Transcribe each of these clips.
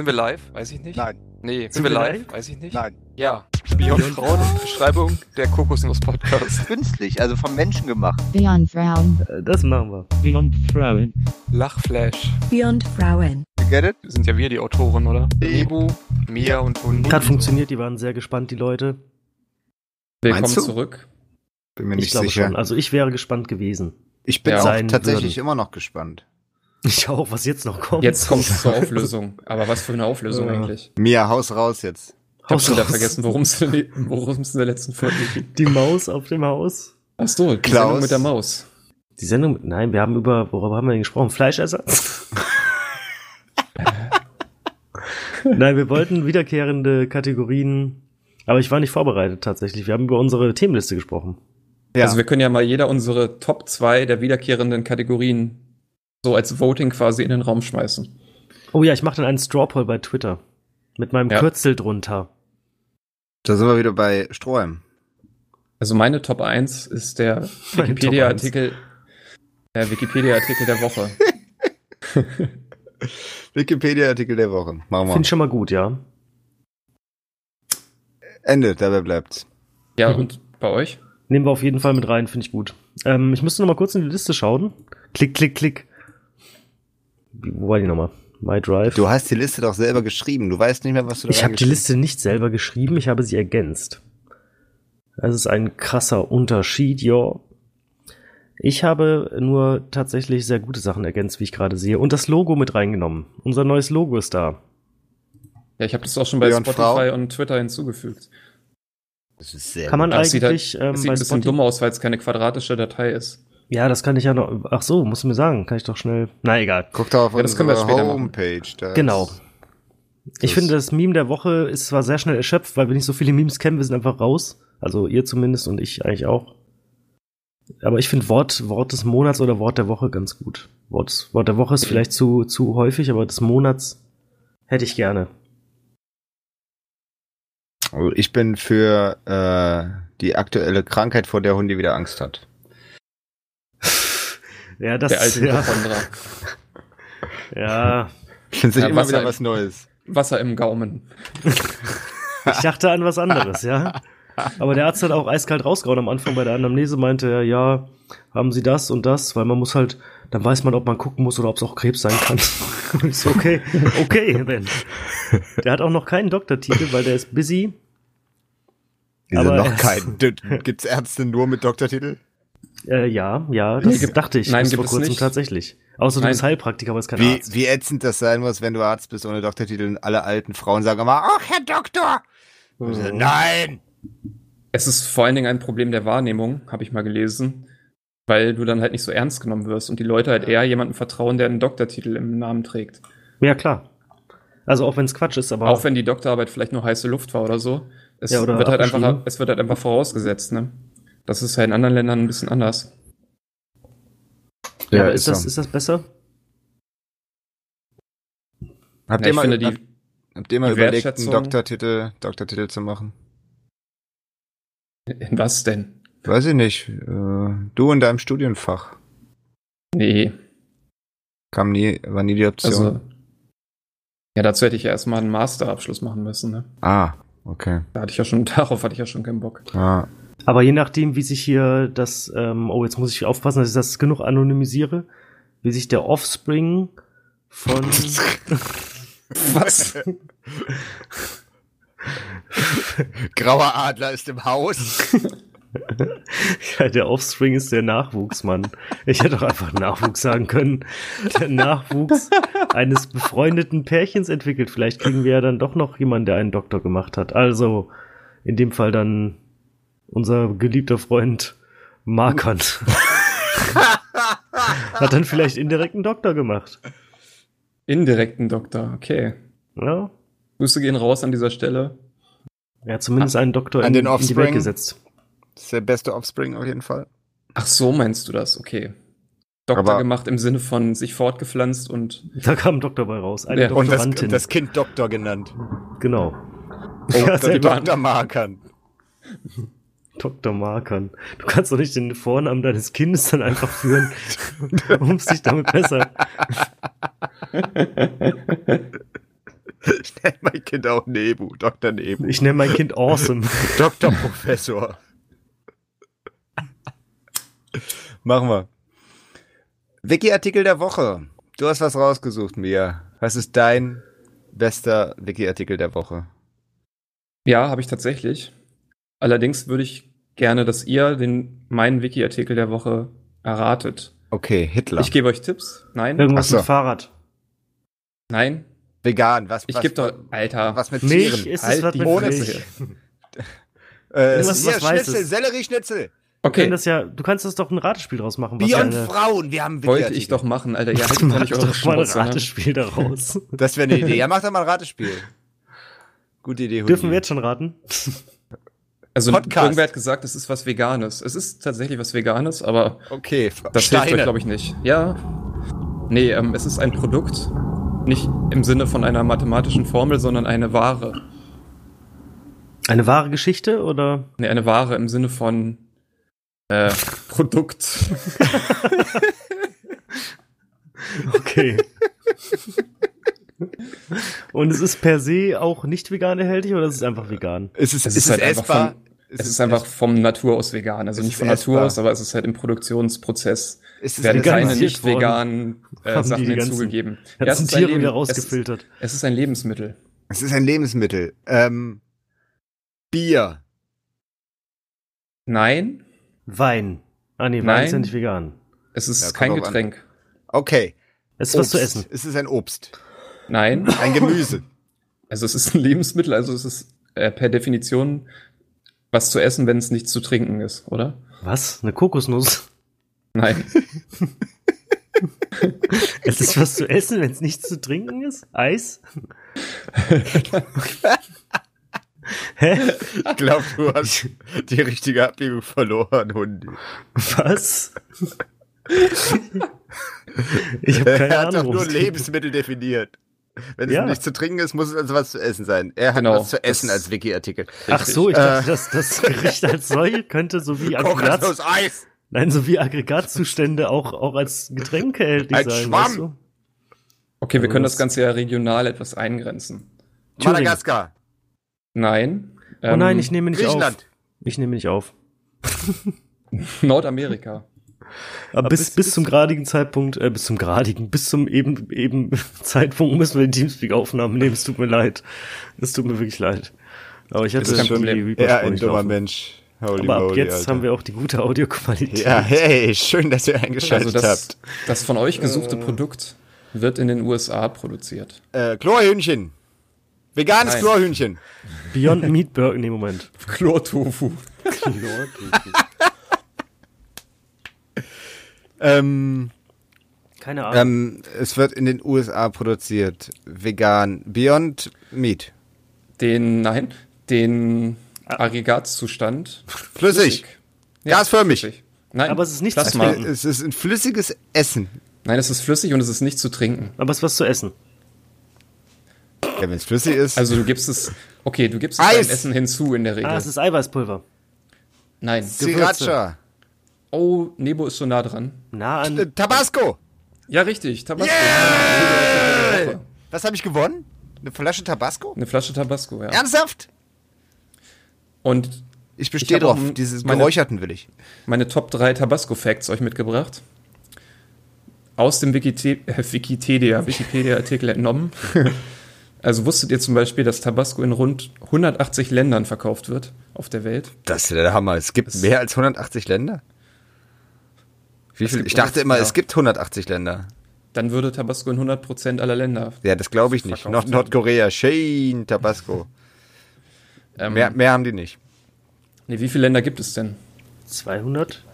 Sind wir live? Weiß ich nicht. Nein. Nee, sind, Sind wir wir live? live? Weiß ich nicht. Nein. Ja. Beyond Frauen, Beschreibung der Kokosnuss Podcast. Künstlich, also vom Menschen gemacht. Beyond Frauen. Äh, Das machen wir. Beyond Frauen. Lachflash. Beyond Frauen. You get it? Sind ja wir die Autoren, oder? Nebu, Mia und Hund. Hat funktioniert, die waren sehr gespannt, die Leute. Willkommen zurück. Bin mir Ich nicht glaube sicher. schon. Also ich wäre gespannt gewesen. Ich bin Ja. auch tatsächlich würden. immer noch gespannt. Ich auch, was jetzt noch kommt. Jetzt kommt es zur Auflösung. Aber was für eine Auflösung Ja. eigentlich? Mia, haus raus jetzt. Ich hab schon wieder vergessen, worum es in, worum es in der letzten Folge ging. Die Maus auf dem Haus. Ach so, die Klaus. Sendung mit der Maus. Die Sendung, nein, wir haben über, worüber haben wir denn gesprochen? Fleischersatz? nein, wir wollten wiederkehrende Kategorien, aber ich war nicht vorbereitet tatsächlich. Wir haben über unsere Themenliste gesprochen. Ja. Also wir können ja mal jeder unsere Top 2 der wiederkehrenden Kategorien so als Voting quasi in den Raum schmeißen. Oh ja, ich mache dann einen Straw Poll bei Twitter. Mit meinem Ja. Kürzel drunter. da sind wir wieder bei Stroheim. Also meine Top 1 ist der Wikipedia-Artikel der Wikipedia-Artikel der Woche. Wikipedia-Artikel der Woche. Machen wir. Finde ich schon mal gut, ja. Ende, dabei bleibt's. Ja, Mhm. und bei euch? Nehmen wir auf jeden Fall mit rein, finde ich gut. Ähm, ich müsste noch mal kurz in die Liste schauen. Klick, klick, klick. Wo war die nochmal? My Drive. Du hast die Liste doch selber geschrieben. Du weißt nicht mehr, was du da ich habe die Liste nicht selber geschrieben, ich habe sie ergänzt. Das ist ein krasser Unterschied, ja. Ich habe nur tatsächlich sehr gute Sachen ergänzt, wie ich gerade sehe. Und das Logo mit reingenommen. Unser neues Logo ist da. Ja, ich habe das auch schon bei Beyond Spotify Frau? und Twitter hinzugefügt. Das ist sehr Kann man gut. Aber es sieht, eigentlich halt, ähm, es sieht ein bisschen Spotify. dumm aus, weil es keine quadratische Datei ist. Ja, das kann ich ja noch. Ach so, musst du mir sagen. Kann ich doch schnell. Na egal. Guck doch auf Ja, das können wir unsere. Homepage. Da Genau. Ich finde, das Meme der Woche ist zwar sehr schnell erschöpft, weil wir nicht so viele Memes kennen, wir sind einfach raus. Also ihr zumindest und ich eigentlich auch. Aber ich finde Wort, Wort des Monats oder Wort der Woche ganz gut. Wort, Wort der Woche ist vielleicht zu, zu häufig, aber des Monats hätte ich gerne. Also ich bin für äh, die aktuelle Krankheit, vor der Hundi wieder Angst hat. Ja, das Der alte ja, Hypochondra. ja. Findet sich Ja, immer Wasser wieder was Neues. Wasser im Gaumen. Ich dachte an was anderes, ja. Aber der Arzt hat auch eiskalt rausgehauen am Anfang bei der Anamnese, meinte er, ja, haben Sie das und das, weil man muss halt, dann weiß man, ob man gucken muss oder ob es auch Krebs sein kann. So, okay, okay, Ben. Der hat auch noch keinen Doktortitel, weil der ist busy. Wieso Aber- noch kein. D- Gibt's Ärzte nur mit Doktortitel? Äh, ja, ja, das gibt- dachte ich nein, bis gibt vor es kurzem nicht. tatsächlich. Außer du Nein. bist Heilpraktiker, aber ist kein Wie, Arzt. wie ätzend das sein muss, wenn du Arzt bist ohne Doktortitel und alle alten Frauen sagen immer, ach, Herr Doktor! Und ich so, Nein! Es ist vor allen Dingen ein Problem der Wahrnehmung, habe ich mal gelesen, weil du dann halt nicht so ernst genommen wirst und die Leute halt eher jemandem vertrauen, der einen Doktortitel im Namen trägt. Ja, klar. Also auch wenn es Quatsch ist, aber Auch wenn die Doktorarbeit vielleicht nur heiße Luft war oder so. Es, Ja, oder wird, halt einfach, es wird halt einfach vorausgesetzt, ne? Das ist ja in anderen Ländern ein bisschen anders. ja, aber ist, das, ist das besser? Habt Ja, ihr ich mal, finde, die, habt, ihr mal die überlegt, einen Doktortitel, Doktortitel zu machen? in was denn? Weiß ich nicht. Äh, du in deinem Studienfach. Nee, Kam nie, war nie die Option. also. Ja, dazu hätte ich ja erstmal einen Masterabschluss machen müssen, ne? ah, okay. Da hatte ich ja schon, darauf hatte ich ja schon keinen Bock. Ah. Aber je nachdem, wie sich hier das, ähm, oh, jetzt muss ich aufpassen, dass ich das genug anonymisiere, wie sich der Offspring von, Was? Grauer Adler ist im Haus. ja, der Offspring ist der Nachwuchs, Mann. Ich hätte doch einfach Nachwuchs sagen können. Der Nachwuchs eines befreundeten Pärchens entwickelt. Vielleicht kriegen wir ja dann doch noch jemanden, der einen Doktor gemacht hat. Also, in dem Fall dann unser geliebter Freund Markant. hat dann vielleicht indirekt einen Doktor gemacht. Indirekten Doktor, okay. Ja, Grüße gehen raus an dieser Stelle. Er hat zumindest einen Doktor An in, den in die Welt Offspring. gesetzt. Das ist der beste Offspring auf jeden Fall. Ach so, meinst du das? Okay. Doktor Aber- gemacht im Sinne von sich fortgepflanzt und Da kam ein Doktor bei raus. Eine Ja, und Und das, das Kind Doktor genannt. genau. Dr. selber. Dr. Markern. Dr. Markern. Du kannst doch nicht den Vornamen deines Kindes dann einfach führen, um sich damit besser. Ich nenne mein Kind auch Nebu, Dr. Nebu. Ich nenne mein Kind Awesome. Dr. Professor. Machen wir. Wiki-Artikel der Woche. Du hast was rausgesucht, Mia. Was ist dein bester Wiki-Artikel der Woche? Ja, habe ich tatsächlich. Allerdings würde ich gerne, dass ihr den meinen Wiki-Artikel der Woche erratet. Okay, Hitler. Ich gebe euch Tipps. Nein, Irgendwas so. mit Fahrrad. nein. Vegan, was, Ich gebe doch, Alter. was mit Milch Tieren? ist es Halt was die mit Bohne Milch. Äh, was Weißes. Schnitzel, Sellerie-Schnitzel. Wir Okay, können das ja, du kannst das doch ein Ratespiel draus machen. Beyond Frauen, wir haben wollte ich doch machen, Alter. Ja, doch Mach doch mal ein ne? Ratespiel daraus. Das wäre eine Idee. Ja, mach doch mal ein Ratespiel. Gute Idee. Dürfen wir jetzt schon raten? Also Podcast. irgendwer hat gesagt, es ist was Veganes. Es ist tatsächlich was Veganes, aber Okay, das Steine. hilft euch, glaube ich, nicht. Ja. Nee, ähm, es ist ein Produkt. Nicht im Sinne von einer mathematischen Formel, sondern eine Ware. Eine wahre Geschichte oder? Nee, eine Ware im Sinne von äh, Produkt. Okay. Und es ist per se auch nicht vegan erhältlich oder ist es einfach vegan? Es ist, Es es ist ist, halt einfach essbar. von- Es ist einfach vom Natur aus vegan. Also Es nicht von Natur essbar. aus, aber es ist halt im Produktionsprozess. Es ist werden keine nicht veganen äh, Sachen die hinzugegeben. Ganzen es ist ein Tiere Leben- wieder es ist- rausgefiltert. Es ist ein Lebensmittel. Es ist ein Lebensmittel. Ähm, Bier. Nein, Wein. Ah nee, Wein Nein. ist ja nicht vegan. es ist Ja, kein. Getränk. Okay. Es ist was zu Obst. essen. Es ist ein Obst. Nein, Ein Gemüse. also es ist ein Lebensmittel, also es ist äh, per Definition was zu essen, wenn es nichts zu trinken ist, oder? Was? Eine Kokosnuss? Nein. Es ist was zu essen, wenn es nichts zu trinken ist? Eis? Hä? Ich glaube, du hast die richtige Abbiegung verloren, Hundi. Was? Ich habe keine er hat Ahnung. doch nur worum es geht. Lebensmittel definiert. Wenn Ja. es nicht zu trinken ist, muss es also was zu essen sein. Er hat Genau, was zu essen das- als Wiki-Artikel. Ach so, ich Äh. dachte, dass das Gericht als solche könnte so wie Aggregat, Eis. nein, so wie Aggregatzustände auch, auch als Getränke erhältlich Ein sein. Schwamm. Weißt du? Okay, wir Also können das- das Ganze ja regional etwas eingrenzen. Thüringen. Madagaskar. Nein. Oh nein, ähm, ich nehme nicht auf. Griechenland. Ich nehme nicht auf. Nordamerika. Aber bis, bis zum gradigen Zeitpunkt, äh, bis zum gradigen, bis zum eben, eben Zeitpunkt müssen wir die Teamspeak-Aufnahmen nehmen. Es tut mir leid. Es tut mir wirklich leid. Aber ich hatte kein schon Problem. die Ja, ein dummer. Mensch. Holy Aber ab moly, jetzt Alter. haben wir auch die gute Audioqualität. Ja, hey, schön, dass ihr eingeschaltet Also das, habt. das von euch gesuchte Produkt wird in den USA produziert. Äh, Chlorhühnchen. Veganes Nein. Chlorhühnchen. Beyond Meat Burger, nee, Moment. Chlortofu. Ähm, Keine Ahnung. ähm, es wird in den USA produziert. Vegan. Beyond Meat. Den, nein, den Aggregatzustand. Flüssig. Gasförmig. flüssig. Nein, Aber es ist nicht Plasma. zu Es ist ein flüssiges Essen. Nein, es ist flüssig und es ist nicht zu trinken. Aber es ist was zu essen. Ja, wenn es flüssig ist. Also du gibst es, okay, du gibst es Eis. beim Essen hinzu in der Regel. Ah, es ist Eiweißpulver. Nein. Sriracha. Oh, Nebo ist so nah dran. Nah an. Tabasco. Ja, richtig. Tabasco. Yeah! Was habe ich gewonnen? Eine Flasche Tabasco? Eine Flasche Tabasco, ja. Ernsthaft? Und Ich bestehe Ich drauf. Dieses meine- Geräucherten will ich. meine Top 3 Tabasco-Facts euch mitgebracht. Aus dem Wikite äh, Wikipedia, Wikipedia-Artikel entnommen. Also wusstet ihr zum Beispiel, dass Tabasco in rund 180 Ländern verkauft wird auf der Welt? Das ist ja der Hammer. Es gibt Das- mehr als 180 Länder? Wie viel? Ich dachte immer, ja. es gibt 180 Länder. Dann würde Tabasco in 100% aller Länder. Ja, das glaube ich nicht. Nord. Nordkorea, Shane, Tabasco. Ähm, Mehr, mehr haben die nicht. nee, wie viele Länder gibt es denn? 200?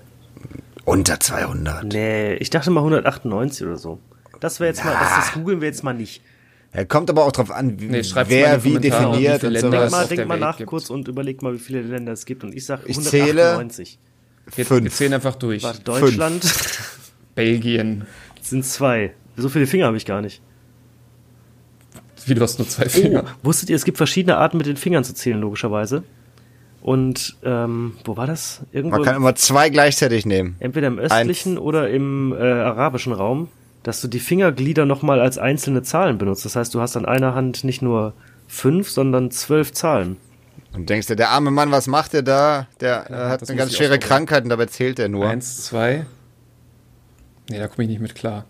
Unter 200. Nee, ich dachte mal 198 oder so. Das wäre jetzt mal, das, das googeln wir jetzt mal nicht. Ja, kommt aber auch drauf an, wie, Nee, wer wie definiert wie und viele so Länder Denk es mal, denk mal nach gibt. kurz und überleg mal, wie viele Länder es gibt. Und ich sag Ich zähle- 198. Wir, wir Fünf. zählen einfach durch. Warte, Deutschland Belgien. sind zwei. So viele Finger habe ich gar nicht. Wie, du hast nur zwei Oh, Finger. wusstet ihr, es gibt verschiedene Arten mit den Fingern zu zählen, logischerweise. Und ähm, wo war das? Irgendwo Man kann im, immer zwei gleichzeitig nehmen. entweder im östlichen oder im äh, arabischen Raum. dass du die Fingerglieder nochmal als einzelne Zahlen benutzt. Das heißt, du hast an einer Hand nicht nur fünf, sondern zwölf Zahlen. Und denkst du, der arme Mann, was macht der da? Der äh, hat eine ganz schwere. Krankheit und dabei zählt er nur. Eins, zwei. Nee, da komme ich nicht mit klar.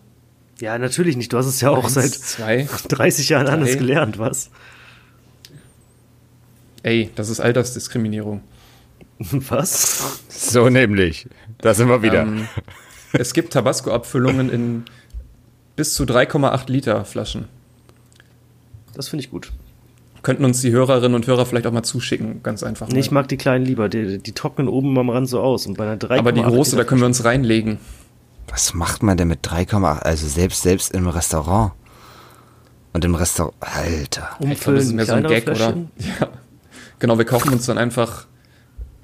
Ja, natürlich nicht. Du hast es ja auch Eins, seit zwei. 30 Jahren anders drei. gelernt, was? Ey, das ist Altersdiskriminierung. Was? So nämlich. Da sind wir wieder. Ähm, es gibt Tabasco-Abfüllungen in bis zu 3,8 Liter Flaschen. Das finde ich gut. Könnten uns die Hörerinnen und Hörer vielleicht auch mal zuschicken, ganz einfach. Nee, ich mal. mag die kleinen lieber. Die, die trocknen oben am Rand so aus. Und bei einer 3, Aber die große, da können wir uns reinlegen. Was macht man denn mit 3,8? Also selbst, selbst im Restaurant. Und im Restaurant. Alter. Ich glaube, das ist mehr so ein Gag, Fläschchen. oder? Ja. Genau, wir kaufen uns dann einfach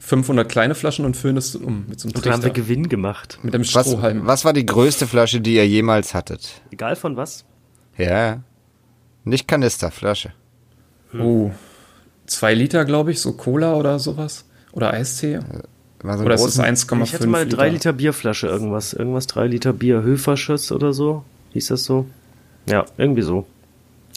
500 kleine Flaschen und füllen es um mit so einem Und da haben wir Trichter. Gewinn gemacht. Mit einem Was, Strohhalm. was war die größte Flasche, die ihr jemals hattet? Egal von was. Ja. Nicht Kanister, Flasche. Oh, zwei Liter, glaube ich, so Cola oder sowas. Oder Eistee. War so Oder ist es großen- 1,5 Ich hatte mal eine Liter? 3 Liter Bierflasche, irgendwas. Irgendwas 3 Liter Bier. Höfersches oder so. Hieß das so? Ja, irgendwie so.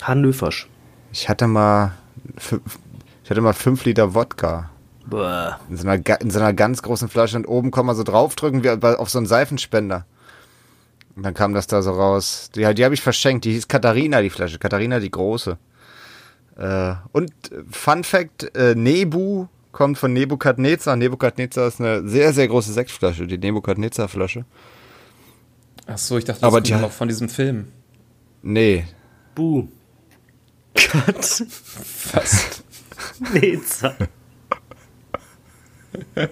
Hannöfersch. Ich hatte mal, fünf, ich hatte mal 5 Liter Wodka. Boah. In so, einer, in so einer ganz großen Flasche und oben kann man so draufdrücken wie auf so einen Seifenspender. Und dann kam das da so raus. Die, die habe ich verschenkt. Die hieß Katharina, die Flasche. Katharina, die große. Äh, und Fun Fact, äh, Nebu kommt von Nebukadnezar. Nebukadnezar ist eine sehr, sehr große Sektflasche, die Nebukadnezar-Flasche. Ach so, ich dachte, das Aber kommt die- noch von diesem Film. Nee, Buh. Kat. Was? Neza.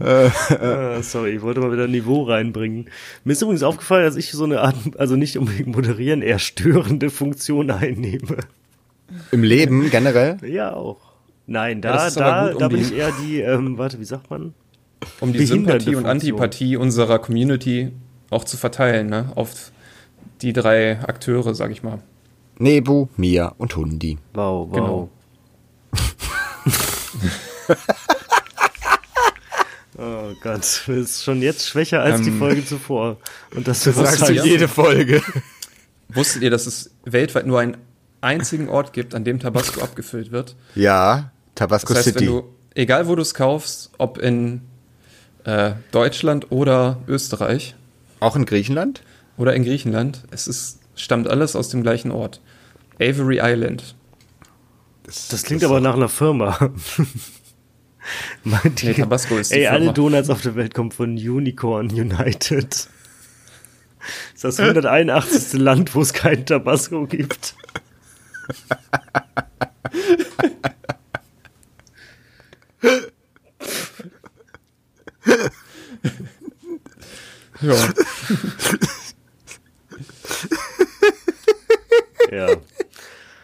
Ah, sorry, ich wollte mal wieder Niveau reinbringen. Mir ist übrigens aufgefallen, dass ich so eine Art, also nicht unbedingt moderieren, eher störende Funktion einnehme. im Leben generell. Ja, auch. Nein, Ja, da, aber da, um da bin ich eher die, ähm, warte, wie sagt man? Um die Sympathie und Funktion. Antipathie unserer Community auch zu verteilen, ne? Auf die drei Akteure, sag ich mal. Nebu, Mia und Hundi. Wow, wow. Genau. Oh Gott, das ist schon jetzt schwächer als die Ähm, Folge zuvor. Und das, das sagst du halt jede Folge. Wusstet ihr, dass es weltweit nur einen einzigen Ort gibt, an dem Tabasco abgefüllt wird? Ja, Tabasco Das heißt, City. wenn du, egal wo du es kaufst, ob in äh, Deutschland oder Österreich Auch in Griechenland? oder in Griechenland, es ist, stammt alles aus dem gleichen Ort. Avery Island. Das klingt aber nach einer Firma. Meint Nee, Tabasco ist die Ey, alle. Donuts auf der Welt kommen von Unicorn United. Das ist das 181. Land, wo es kein Tabasco gibt. Ja,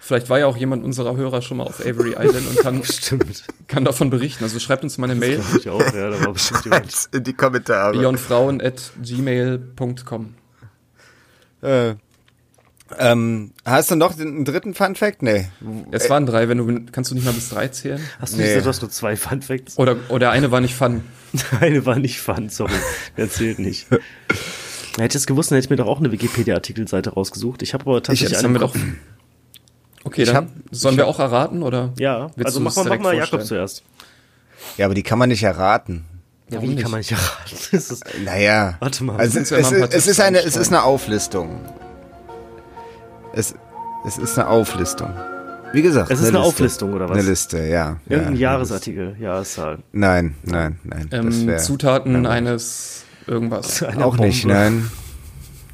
Vielleicht war ja auch jemand unserer Hörer schon mal auf Avery Island und kann, stimmt. kann davon berichten. Also schreibt uns mal eine Mail. Ich auch, ja, da war bestimmt jemand. in die Kommentare. beyondfrauen at gmail.com. Äh, ähm, hast du noch den einen dritten Fun Fact? Nee. Es waren drei, wenn du kannst du nicht mal bis drei zählen? Hast du Nee. nicht gesagt, du hast nur zwei Fun Facts? Oder, oder eine war nicht fun. Eine war nicht Fun, sorry. Der zählt nicht. Hätte ich es gewusst, dann hätte ich mir doch auch eine Wikipedia-Artikelseite rausgesucht. Ich habe aber tatsächlich das eine haben wir im doch. Okay, Ich dann hab- sollen wir hab- auch erraten oder? Ja, also mach es mal, mach mal Jakob zuerst. Ja, aber die kann man nicht erraten. Ja, Warum wie nicht? kann man nicht erraten? Ist, Naja. Warte mal. Also es, ja mal es, es ist eine, es ist eine Auflistung. Es, es ist eine Auflistung. Wie gesagt, Es ist eine Liste. Auflistung, oder was? Eine Liste, ja. irgendein ja, Jahresartikel, Jahreszahl. Nein, nein, nein. Ähm, wär, Zutaten eines irgendwas. Eine auch nicht, Bombe. nein.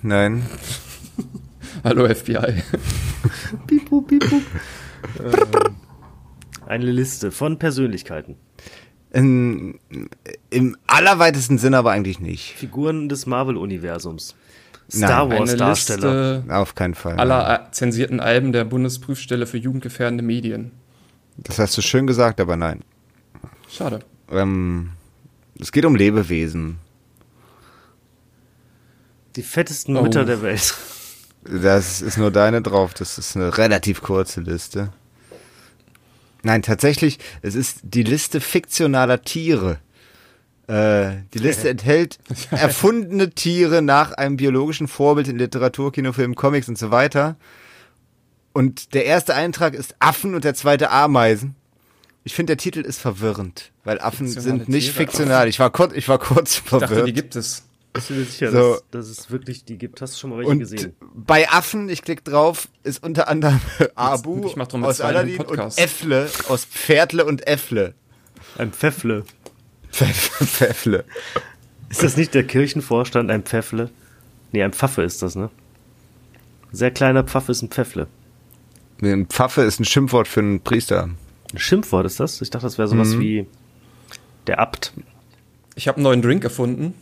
Nein. Hallo FBI. Piep, pup, piep, pup. Ähm, Eine Liste von Persönlichkeiten. In, Im allerweitesten Sinne aber eigentlich nicht. Figuren des Marvel-Universums. Nein, Star Eine Wars-Darsteller. Liste Auf keinen Fall. aller zensierten Alben der Bundesprüfstelle für jugendgefährdende Medien. Das hast du schön gesagt, aber nein. Schade. Ähm, es geht um Lebewesen. Die fettesten Oh. Mütter der Welt. Das ist nur deine drauf. Das ist eine relativ kurze Liste. Nein, tatsächlich, es ist die Liste fiktionaler Tiere. Äh, die Liste enthält erfundene Tiere nach einem biologischen Vorbild in Literatur, Kinofilmen, Comics und so weiter. Und der erste Eintrag ist Affen und der zweite Ameisen. Ich finde, der Titel ist verwirrend, weil Affen Fiktionale sind nicht Tiere. fiktional. Ich war kurz, ich war kurz Ich dachte, die verwirrt. gibt es. Bist du dir sicher, So. dass, dass es wirklich die gibt? Hast du schon mal welche Und gesehen? bei Affen, ich klick drauf, ist unter anderem Abu ich mach doch mal aus Aladdin und. Äffle aus Pferdle und Äffle. Ein Pfeffle. Pfeffle. Ist das nicht der Kirchenvorstand, ein Pfeffle? Nee, ein Pfaffe ist das, ne? Sehr kleiner Pfaffe ist ein Pfeffle. Ein Pfaffe ist ein Schimpfwort für einen Priester. Ein Schimpfwort ist das? Ich dachte, das wäre sowas Mhm. wie der Abt. Ich habe einen neuen Drink erfunden.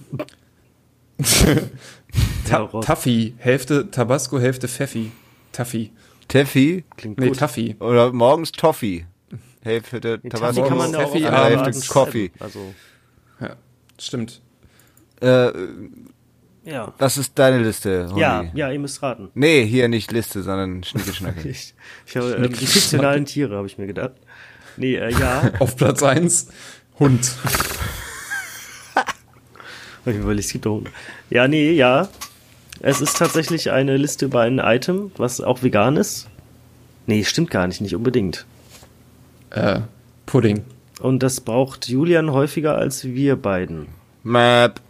Ta. Taffy. Hälfte Tabasco, Hälfte Pfeffi. Taffy. Teffi Klingt Nee, gut. Taffy. oder morgens Toffee. Hälfte Nee, Tabasco. Taffy kann man ja auch Taffy, andere Hälfte Coffee. Also, Ja, stimmt. Äh, ja. was ist deine Liste? Holly? Ja, ja, ihr müsst raten. Nee, hier nicht Liste, sondern Schnickelschnacke. Ich, ich habe, ähm, die fiktionalen Tiere, habe ich mir gedacht. Nee, äh, ja. Auf Platz 1 Hund. Hab ich überlegt, es gibt doch. Ja, nee, ja. Es ist tatsächlich eine Liste über ein Item, was auch vegan ist. Nee, stimmt gar nicht, nicht unbedingt. Äh, Pudding. Und das braucht Julian häufiger als wir beiden. Map.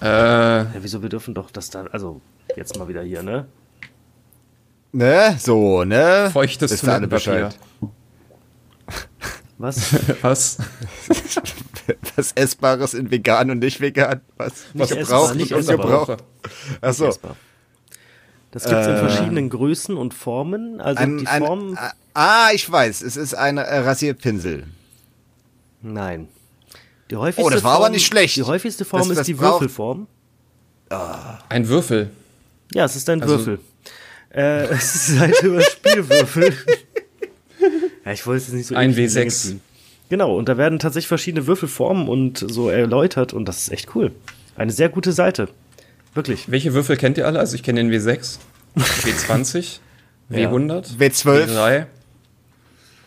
Äh, Ja, wieso, wir dürfen doch das dann, also, jetzt mal wieder hier, ne? Ne? So, ne? feuchtes Toilettenpapier. Was? Was? Was Essbares in vegan und nicht vegan? Was? Was essbar, gebraucht nicht und essbar. ungebraucht? Achso. Das gibt's in verschiedenen Größen und Formen. Also Ein, die ein, Form. ah, ich weiß. Es ist ein äh, Rasierpinsel. Nein. Die häufigste Oh, das war Form, aber nicht schlecht. Die häufigste Form Das- ist das die braucht- Würfelform. Ein Würfel. Ja, es ist ein Also- Würfel. Äh, es ist halt über Spielwürfel. ja, ich wollte es nicht so Ein ewig in die Länge W6. ziehen. Genau, und da werden tatsächlich verschiedene Würfelformen und so erläutert und das ist echt cool. Eine sehr gute Seite. Wirklich. Welche Würfel kennt ihr alle? Also ich kenne den W6, W20, Ja. W100, W12. W3.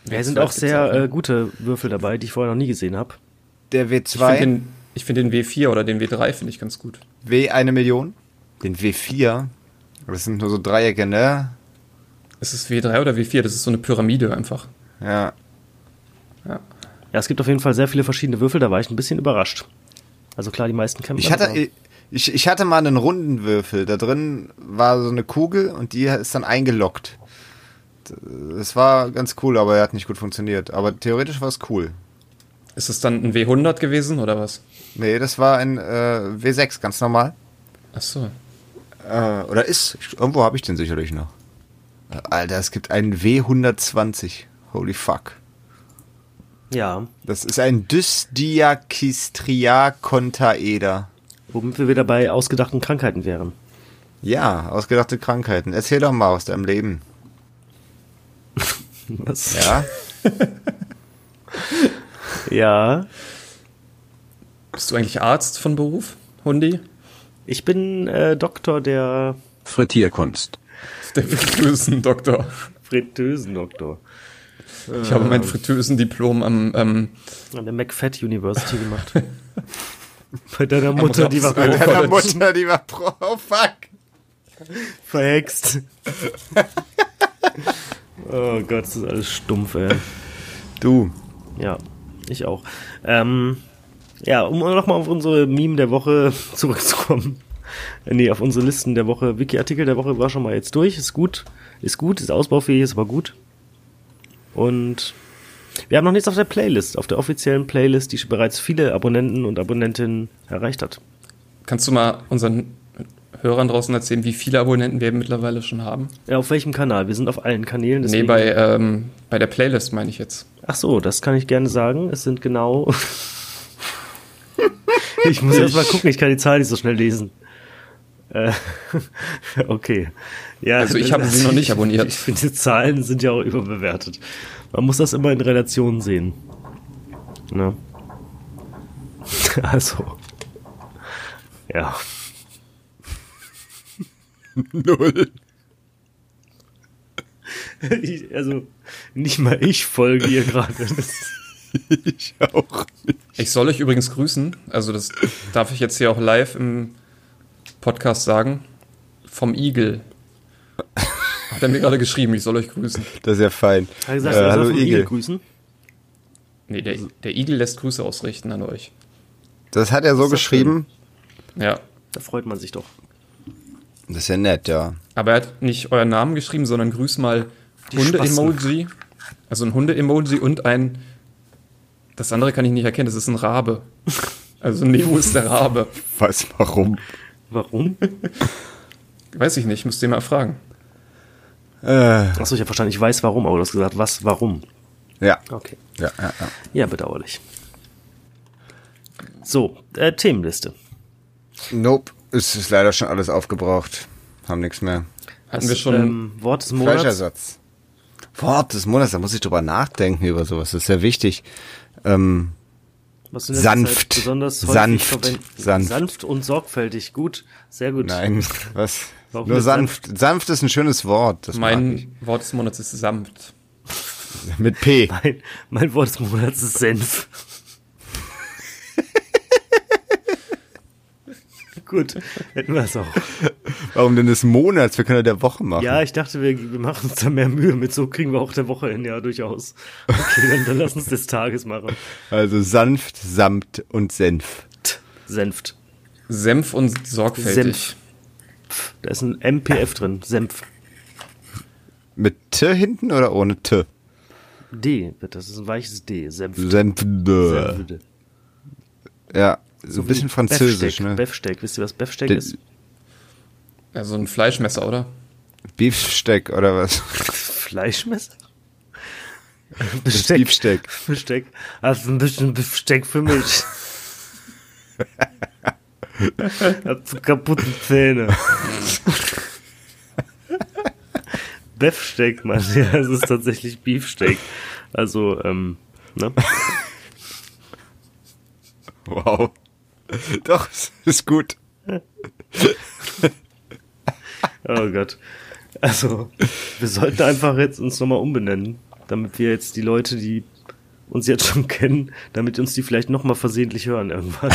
Da sind W12 auch sehr auch, ne? äh, gute Würfel dabei, die ich vorher noch nie gesehen habe. Der Ich finde W2. den, ich find den W4 oder den W3 finde ich ganz gut. W eine Million. Den W4. Das sind nur so Dreiecke, ne? Ist es W3 oder W4? Das ist so eine Pyramide einfach. Ja. Ja, es gibt auf jeden Fall sehr viele verschiedene Würfel, da war ich ein bisschen überrascht. Also klar, die meisten kennen Ich hatte, aber- ich, ich hatte mal einen runden Würfel. Da drin war so eine Kugel und die ist dann eingeloggt. Das war ganz cool, aber er hat nicht gut funktioniert. Aber theoretisch war es cool. Ist es dann ein W100 gewesen oder was? Nee, das war ein äh, W6, ganz normal. Ach so. Äh, oder ist. Irgendwo habe ich den sicherlich noch. Alter, es gibt einen W120. Holy fuck. Ja, Das ist ein Dysdiakistriakontaeder. womit wir wieder bei ausgedachten Krankheiten wären. Ja, ausgedachte Krankheiten. Erzähl doch mal aus deinem Leben. Was? Ja? ja. Bist du eigentlich Arzt von Beruf, Hundi? Ich bin äh, Doktor der Frittierkunst. Der Fritteusen-Doktor. Fritösen-Doktor Ich habe mein Fritteusen-Diplom am, ähm, an der McFat University gemacht. bei deiner Mutter, die war Bei Bei deiner. Mutter, die war pro. Oh fuck. verhext. oh Gott, das ist alles stumpf, ey. Du. Ja, ich auch. Ähm, ja, um nochmal auf unsere Meme der Woche zurückzukommen. Äh, Nee, auf unsere Listen der Woche. Wiki-Artikel der Woche war schon mal jetzt durch. Ist gut. Ist gut, ist ausbaufähig, ist aber gut. Und wir haben noch nichts auf der Playlist, auf der offiziellen Playlist, die schon bereits viele Abonnenten und Abonnentinnen erreicht hat. Kannst du mal unseren Hörern draußen erzählen, wie viele Abonnenten wir mittlerweile schon haben? Ja, auf welchem Kanal? Wir sind auf allen Kanälen. Nee, bei, ähm, bei der Playlist meine ich jetzt. Ach so, das kann ich gerne sagen. Es sind genau. ich muss erst mal gucken, ich kann die Zahl nicht so schnell lesen. Äh, okay. Ja, Also ich habe sie noch nicht abonniert. Ich finde, die Zahlen sind ja auch überbewertet. Man muss das immer in Relation sehen. Ne? Also. Ja. Null. Ich, also, nicht mal ich folge ihr gerade. Ich auch. Ich soll euch übrigens grüßen. Also, das darf ich jetzt hier auch live im Podcast sagen. Vom Igel. Hat er mir gerade geschrieben, ich soll euch grüßen. Das ist ja fein. Hat er gesagt, Äh, er soll hallo vom Igel Igel. grüßen? Nee, der, der Igel lässt Grüße ausrichten an euch. Das hat er so geschrieben. Ja. Da freut man sich doch. Das ist ja nett, ja. Aber er hat nicht euren Namen geschrieben, sondern grüß mal Hunde-Emoji. Also ein Hunde-Emoji und ein. Das andere kann ich nicht erkennen, das ist ein Rabe. Also Nemo ist der Rabe. Weiß warum. Warum? Weiß ich nicht, müsst ihr mal fragen. Äh, Achso, ich habe verstanden, ich weiß warum, aber du hast gesagt, was, warum? ja. Okay. Ja, ja, ja. Ja, bedauerlich. So, äh, Themenliste. Nope. Es ist leider schon alles aufgebraucht. Haben nichts mehr. Hatten wir schon. Ähm, Wort des Monats. Fleischersatz. Wort des Monats, da muss ich drüber nachdenken über sowas. Das ist sehr wichtig. Ähm, Was letzter Sanft. Zeit besonders Sanft. verwenden- Sanft. Sanft und sorgfältig. Gut, sehr gut. nein, was? Warum Nur ist sanft. Sanft ist ein schönes Wort. Das mein Wort des Monats ist sanft. Mit P. Mein, mein Wort des Monats ist Senf. Gut, hätten wir es auch. Warum denn des Monats? Wir können ja der Woche machen. Ja, ich dachte, wir, wir machen uns da mehr Mühe mit. So kriegen wir auch der Woche hin, ja, durchaus. Okay, dann, dann lass uns des Tages machen. Also sanft, samt und Senf. T, Senft. Senf und sorgfältig. Senf. Pff, Da ist ein MPF drin. Senf. Mit T hinten oder ohne T? D, das ist ein weiches D. Senf. Senf. Senf. Ja, so ein bisschen französisch, Befsteck. ne? Befsteck. Wisst ihr, was Befsteck Den- ist? Also ein Fleischmesser, oder? Beefsteak oder was? Fleischmesser? Das Beefsteak. Besteck. Hast ein bisschen Besteck für mich. Hab so kaputte Zähne. Beefsteak, Mann. Ja, es ist tatsächlich Beefsteak. Also, ähm, ne? Wow. Doch, es ist gut. Oh Gott. Also, wir sollten einfach jetzt uns nochmal umbenennen, damit wir jetzt die Leute, die uns jetzt schon kennen, damit uns die vielleicht nochmal versehentlich hören irgendwann.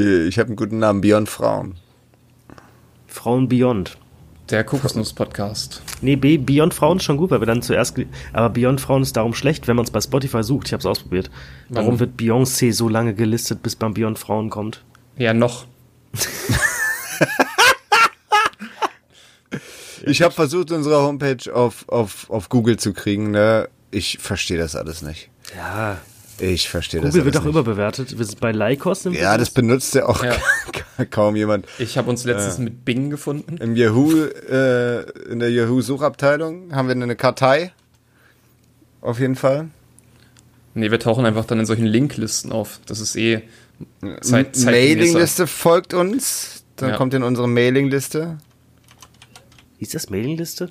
Ich habe einen guten Namen, Beyond Frauen. Frauen Beyond. Der Kokosnuss-Podcast. Nee, B, Beyond Frauen ist schon gut, weil wir dann zuerst. Aber Beyond Frauen ist darum schlecht, wenn man es bei Spotify sucht. Ich habe es ausprobiert. Warum Warum? wird Beyoncé so lange gelistet, bis beim Beyond Frauen kommt? Ja, noch. Ich habe versucht, unsere Homepage auf, auf, auf Google zu kriegen, ne? Ich verstehe das alles nicht. Ja, Ich verstehe das Google wird auch nicht. überbewertet. Wir sind bei Lycos Ja, das benutzt ja auch Ja. kaum jemand. Ich habe uns letztens mit Bing gefunden. Im Yahoo, äh, in der Yahoo-Suchabteilung haben wir eine Kartei. Auf jeden Fall. Nee, wir tauchen einfach dann in solchen Linklisten auf. Das ist eh Zeit, zeitgemäßer. Mailingliste folgt uns. Dann Ja. kommt in unsere Mailingliste. Ist das Mailingliste?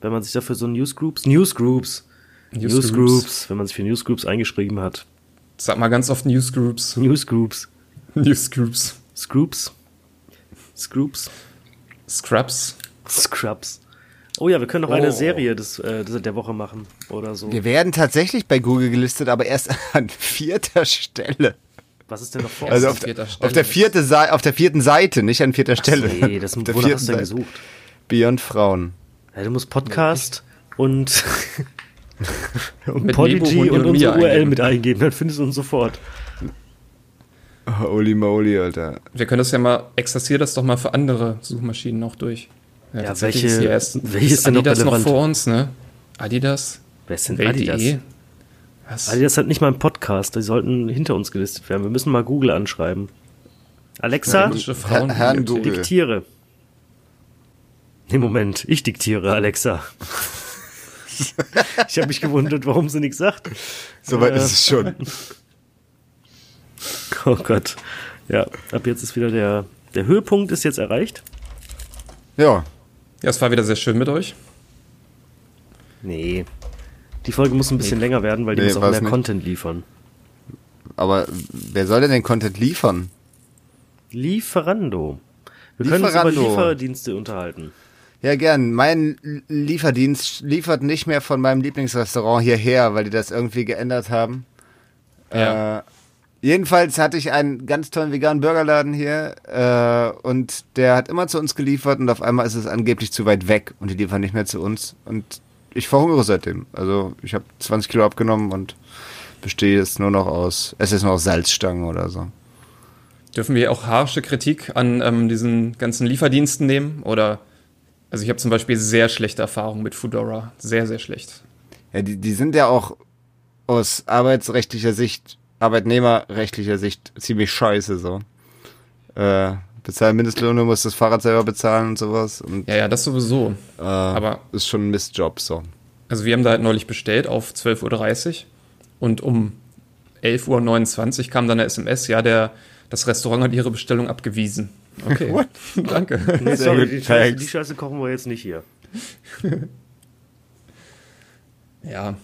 Wenn man sich dafür so Newsgroups, Newsgroups, Newsgroups. Newsgroups, wenn man sich für Newsgroups eingeschrieben hat. Sag mal ganz oft Newsgroups. Newsgroups, Newsgroups. Scgroups, Scgroups, Scrubs. Scrubs. Oh ja, wir können noch eine Oh. Serie des, äh, der Woche machen oder so. Wir werden tatsächlich bei Google gelistet, aber erst an vierter Stelle. Was ist denn noch vor? Also auf, der- Stelle. auf, der vierte Sei- auf der vierten Seite, nicht an vierter Stelle. Nee, das, Auf der hast du denn Seite. gesucht? Beyond Frauen. Ja, du musst Podcast und, und Mit Podigy und und unsere URL eingeben. mit eingeben, dann findest du uns sofort. Holy moly, Alter. Wir können das ja mal, exerzier das doch mal für andere Suchmaschinen auch durch. Ja, tatsächlich welche- ist die ersten, welche ist denn noch Adidas noch relevant? vor uns, ne? Adidas? Wer ist denn? Adidas? Was? Adidas hat nicht mal einen Podcast, die sollten hinter uns gelistet werden. Wir müssen mal Google anschreiben. Alexa, Herr- Herrn. Google. diktiere. Nee, Moment, ich diktiere, Alexa. ich habe mich gewundert, warum sie nichts sagt. Soweit Äh, ist es schon. Oh Gott. Ja, ab jetzt ist wieder der, der Höhepunkt ist jetzt erreicht. Ja. Ja, es war wieder sehr schön mit euch. Nee. Die Folge muss ein bisschen länger werden, weil die Nee, muss auch mehr nicht. Content liefern. Aber wer soll denn den Content liefern? Lieferando. Wir können uns Lieferando. über Lieferdienste unterhalten. Ja, gern. Mein Lieferdienst liefert nicht mehr von meinem Lieblingsrestaurant hierher, weil die das irgendwie geändert haben. Ja. Äh, jedenfalls hatte ich einen ganz tollen veganen Burgerladen hier äh, und der hat immer zu uns geliefert und auf einmal ist es angeblich zu weit weg und die liefern nicht mehr zu uns und ich verhungere seitdem. Also ich habe 20 Kilo abgenommen und bestehe jetzt nur noch aus, es ist nur aus Salzstangen oder so. Dürfen wir auch harsche Kritik an ähm, diesen ganzen Lieferdiensten nehmen? Oder, also ich habe zum Beispiel sehr schlechte Erfahrungen mit Foodora. Sehr, sehr schlecht. Ja, die, die sind ja auch aus arbeitsrechtlicher Sicht, arbeitnehmerrechtlicher Sicht ziemlich scheiße so. Äh, bezahlen Mindestlohn, du musst das Fahrrad selber bezahlen und sowas. Und Ja, ja, das sowieso. äh, Aber- ist schon ein Mistjob so. Also wir haben da halt neulich bestellt auf 12.30 Uhr und um 11.29 Uhr kam dann eine SMS, ja, der, das Restaurant hat ihre Bestellung abgewiesen. Okay, danke. Nee, sorry, die Scheiße, die Scheiße kochen wir jetzt nicht hier. Ja,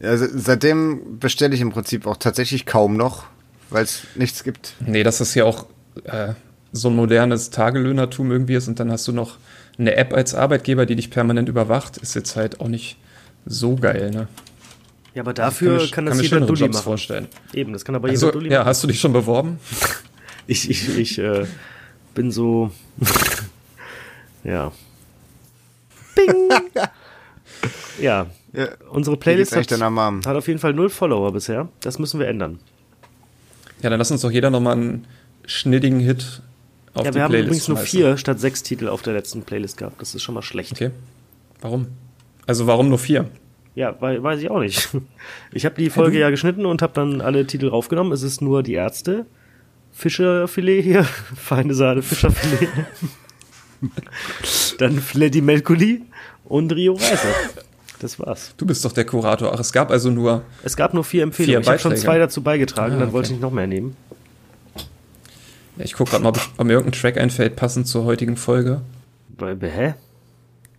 Ja, se- seitdem bestelle ich im Prinzip auch tatsächlich kaum noch, weil es nichts gibt. nee, dass das ja auch äh, so ein modernes Tagelöhnertum irgendwie ist und dann hast du noch eine App als Arbeitgeber, die dich permanent überwacht, ist jetzt halt auch nicht so geil, ne? Ja, aber dafür mir- kann, das mir jeder Dulli Jobs machen. vorstellen. Eben, das kann aber Also, jeder Dulli ja, machen. hast du dich schon beworben? Ich, ich, ich äh, bin so. ja. Bing! ja, Ja, unsere Playlist Playlist hat, hat auf jeden Fall null Follower bisher. Das müssen wir ändern. Ja, dann lass uns doch jeder nochmal einen schnittigen Hit auf ja, die wir haben Playlist übrigens nur vier statt sechs Titel auf der letzten Playlist gehabt. Das ist schon mal schlecht. Okay. Warum? Also warum nur vier? Ja, wei- weiß ich auch nicht. Ich habe die Folge ja geschnitten und habe dann alle Titel raufgenommen. Es ist nur die Ärzte, Fischerfilet hier, feine Sahne Fischerfilet. dann Fleddy Melkuli und Rio Reiser. Das war's. Du bist doch der Kurator. Ach, es gab also nur. Es gab nur vier Empfehlungen. Vier ich habe schon zwei dazu beigetragen, Ah, dann okay. wollte ich nicht noch mehr nehmen. Ja, ich gucke gerade mal, ob, mir irgendein Track einfällt, passend zur heutigen Folge. Hä?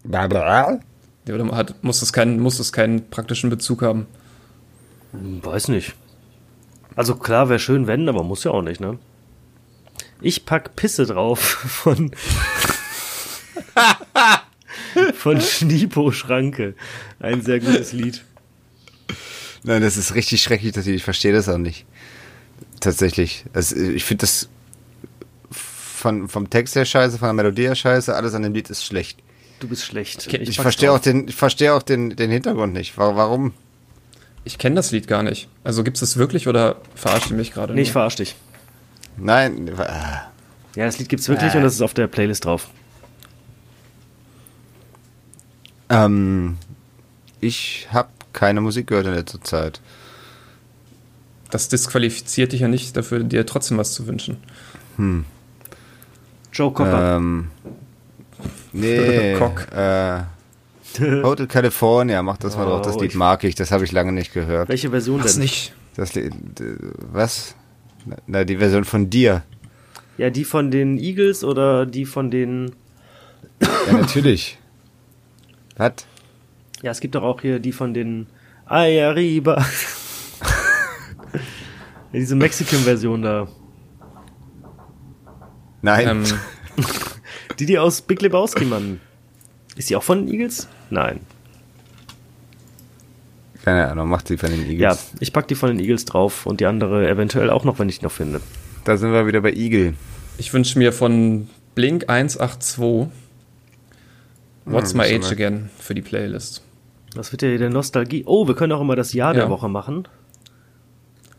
Bla, bla. Ja, Oder hat, muss, es keinen, muss es keinen praktischen Bezug haben? Weiß nicht. Also klar, wäre schön, wenn, aber muss ja auch nicht, ne? Ich pack Pisse drauf von von Schniepo Schranke. Ein sehr gutes Lied. Nein, das ist richtig schrecklich, dass ich, ich verstehe das auch nicht. Tatsächlich. Also, ich finde das von, vom Text her scheiße, von der Melodie her scheiße, alles an dem Lied ist schlecht. Du bist schlecht. Ich- Ich pack's verstehe auch den, ich verstehe auch den, den Hintergrund nicht. Wa- Warum? Ich kenne das Lied gar nicht. Also gibt es das wirklich oder verarscht ihr mich gerade? Nee, ich nur? verarsch dich. Nein, ah. Ja, das Lied gibt's wirklich Äh. und das ist auf der Playlist drauf. ähm, ich habe keine Musik gehört in letzter Zeit. Das disqualifiziert dich ja nicht dafür, dir trotzdem was zu wünschen. Joe Cocker. Ähm, nee, Cock. äh, Hotel California, mach das mal Oh, drauf. Das Lied ich- mag ich, das habe ich lange nicht gehört. Welche Version Was denn? nicht? Das Lied, was? Na, die Version von dir. Ja, die von den Eagles oder die von den. Ja, natürlich. was? Ja, es gibt doch auch hier die von den Ayariba. ja, diese Mexican-Version da. Nein. Ähm, Die, die aus Big Lebowski, Mann. Ist die auch von den Eagles? Nein. Keine Ahnung, macht sie von den Ja, Eagles. ich pack die von den Eagles drauf und die andere eventuell auch noch, wenn ich die noch finde. Da sind wir wieder bei Eagle. ich wünsche mir von Blink 182 What's Hm, My Age Again für die Playlist. Das wird ja der Nostalgie. Oh, wir können auch immer das Jahr der Ja. Woche machen.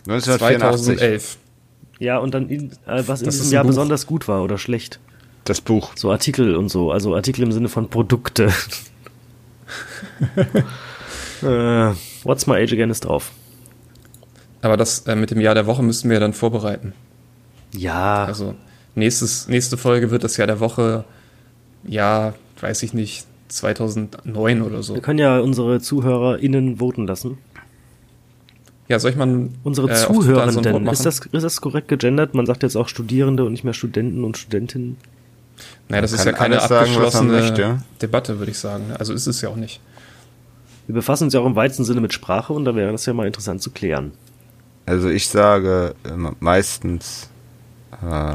1984. 2011. Ja, und dann, in, äh, was in Das diesem Jahr Buch. besonders gut war oder schlecht. Das Buch. So Artikel und so. Also Artikel im Sinne von Produkte. äh, What's My Age Again ist drauf. Aber das äh, mit dem Jahr der Woche müssten wir dann vorbereiten. Ja, Also nächstes, nächste Folge wird das Jahr der Woche, ja, weiß ich nicht, 2009 oder so. wir können ja unsere ZuhörerInnen voten lassen. Ja, soll ich mal Unsere äh, so Zuhörenden. machen? ist, das, ist das korrekt gegendert? Man sagt jetzt auch Studierende und nicht mehr Studenten und Studentinnen. Naja, das Man ist ja keine alles sagen, was man abgeschlossene möchte. Debatte, würde ich sagen. Also ist es ja auch nicht. Wir befassen uns ja auch im weitesten Sinne mit Sprache und da wäre das ja mal interessant zu klären. Also ich sage immer meistens äh,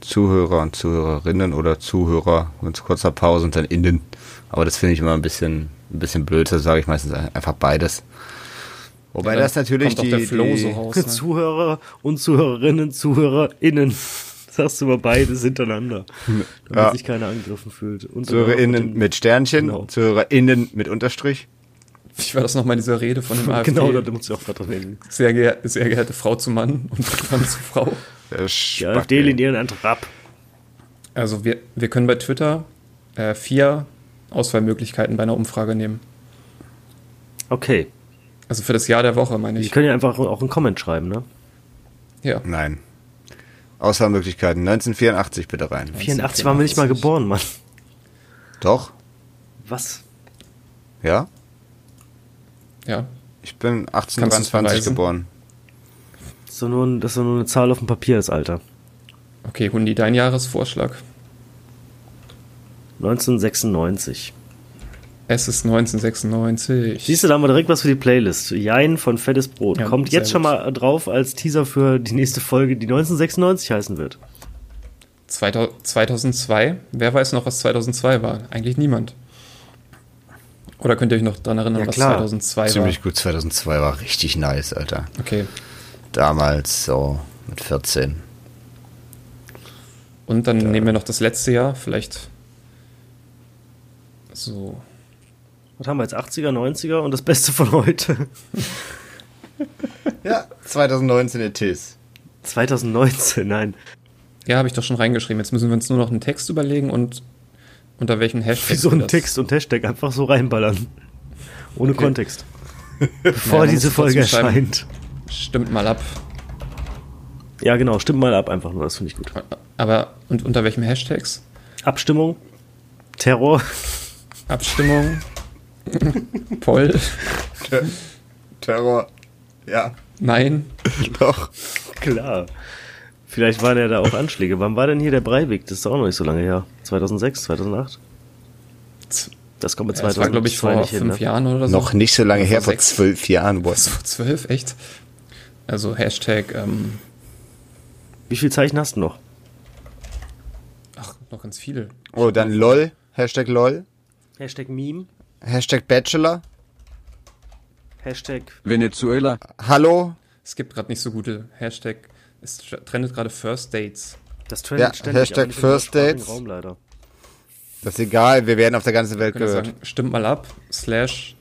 Zuhörer und Zuhörerinnen oder Zuhörer mit kurzer Pause und dann innen. Aber das finde ich immer ein bisschen, ein bisschen blöd, da sage ich meistens einfach beides. Wobei Ja, das natürlich die, Flow die so raus. Ne? Zuhörer und Zuhörerinnen, ZuhörerInnen. Sagst du mal beides hintereinander. Damit Ja. sich keiner angegriffen fühlt. Und ZuhörerInnen mit Sternchen, Genau. ZuhörerInnen mit Unterstrich. Wie war das nochmal in dieser Rede von dem AfD? Genau, da muss ich auch denken. sehr, geehr sehr geehrte Frau zu Mann und Mann zu Frau. Die Spack, AfD lehnt ihren Antrag ab. Also wir, wir können bei Twitter äh, vier Auswahlmöglichkeiten bei einer Umfrage nehmen. Okay. Also für das Jahr der Woche, meine Die ich. können ja einfach auch einen Comment schreiben, ne? Ja. Nein. Auswahlmöglichkeiten 1984 bitte rein. 84 waren wir nicht mal geboren, Mann. Doch? Was? Ja? Ja. Ich bin Kannst du's 1823 beweisen? geboren. Das ist doch nur, das ist doch nur eine Zahl auf dem Papier, das Alter. Okay, Hundi, dein Jahresvorschlag. 1996. Es ist 1996. Siehst du, da haben wir direkt was für die Playlist. Jein von Fettes Brot. Ja, Kommt jetzt schon mal drauf als Teaser für die nächste Folge, die 1996 heißen wird. 2000 2002. Wer weiß noch, was 2002 war? Eigentlich niemand. Oder könnt ihr euch noch daran erinnern, Ja, was klar. 2002 Ziemlich war? gut, 2002 war richtig nice, Alter. Okay. Damals so mit 14. Und dann nehmen wir noch das letzte Jahr, vielleicht so. Was haben wir jetzt? 80er, 90er und das Beste von heute. Ja, 2019 it is. 2019, nein. Ja, habe ich doch schon reingeschrieben. Jetzt müssen wir uns nur noch einen Text überlegen und unter welchen Hashtag. Wie so ein Text und Hashtag einfach so reinballern. Ohne Okay. Kontext. Bevor man diese Folge erscheint. Stimmt mal ab. Ja, genau, stimmt mal ab einfach nur, das finde ich gut. Aber und unter welchem Hashtags? Abstimmung, Terror, Abstimmung. Poll. Terror. Ja, Nein. doch. klar. Vielleicht waren ja da auch Anschläge. Wann war denn hier der Breivik? Das ist auch noch nicht so lange her. 2006, 2008? Das kommt mit Das 2002 war, glaube ich, vor nicht hin, fünf ne? Jahren oder so. Noch nicht so lange Vor her, vor zwölf Jahren. Boah. Was, vor zwölf? Echt? Also Hashtag, ähm, Wie viel Zeichen hast du noch? ach, noch ganz viele. Oh, dann LOL, Hashtag LOL, Hashtag Meme, Hashtag Bachelor. Hashtag Venezuela, Hallo, Es gibt gerade nicht so gute Hashtag. Es trendet gerade First Dates. das trendet Ja, ständig, Hashtag nicht First Dates. Raum leider. das ist egal, wir werden auf der ganzen Welt gehört. sagen, stimmt mal ab, slash,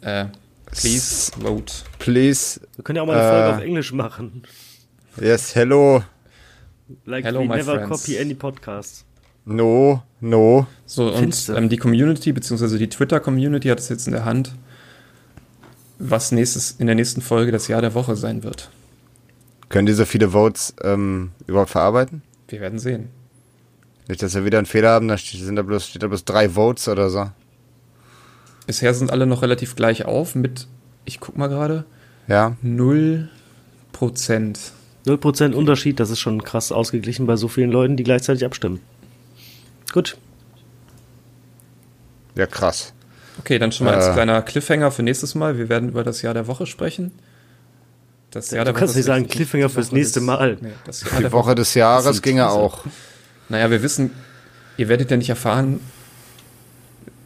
äh, please vote. Please, Wir können ja auch mal eine Äh. Folge auf Englisch machen. yes, hello, Like Hello, we my never friends. copy any podcast. no, no. So, und ähm, die Community, beziehungsweise die Twitter-Community hat es jetzt in der Hand, was nächstes, in der nächsten Folge das Jahr der Woche sein wird. Können die so viele Votes ähm, überhaupt verarbeiten? Wir werden sehen. Nicht, dass wir wieder einen Fehler haben, da steht, sind da bloß, steht da bloß drei Votes oder so. Bisher sind alle noch relativ gleich auf mit, ich guck mal gerade, Ja, 0 Prozent. 0% Unterschied, das ist schon krass ausgeglichen bei so vielen Leuten, die gleichzeitig abstimmen. Gut. ja krass. Okay, dann schon mal als Äh. kleiner Cliffhanger für nächstes Mal. Wir werden über das Jahr der Woche sprechen. Das Du Jahr der kannst Woche nicht ist sagen, Cliffhanger fürs Woche nächste des- Mal. Nee, das Jahr Die der Woche des Jahres ginge Teaser. auch. Naja, wir wissen, ihr werdet ja nicht erfahren,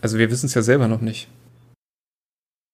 also wir wissen es ja selber noch nicht.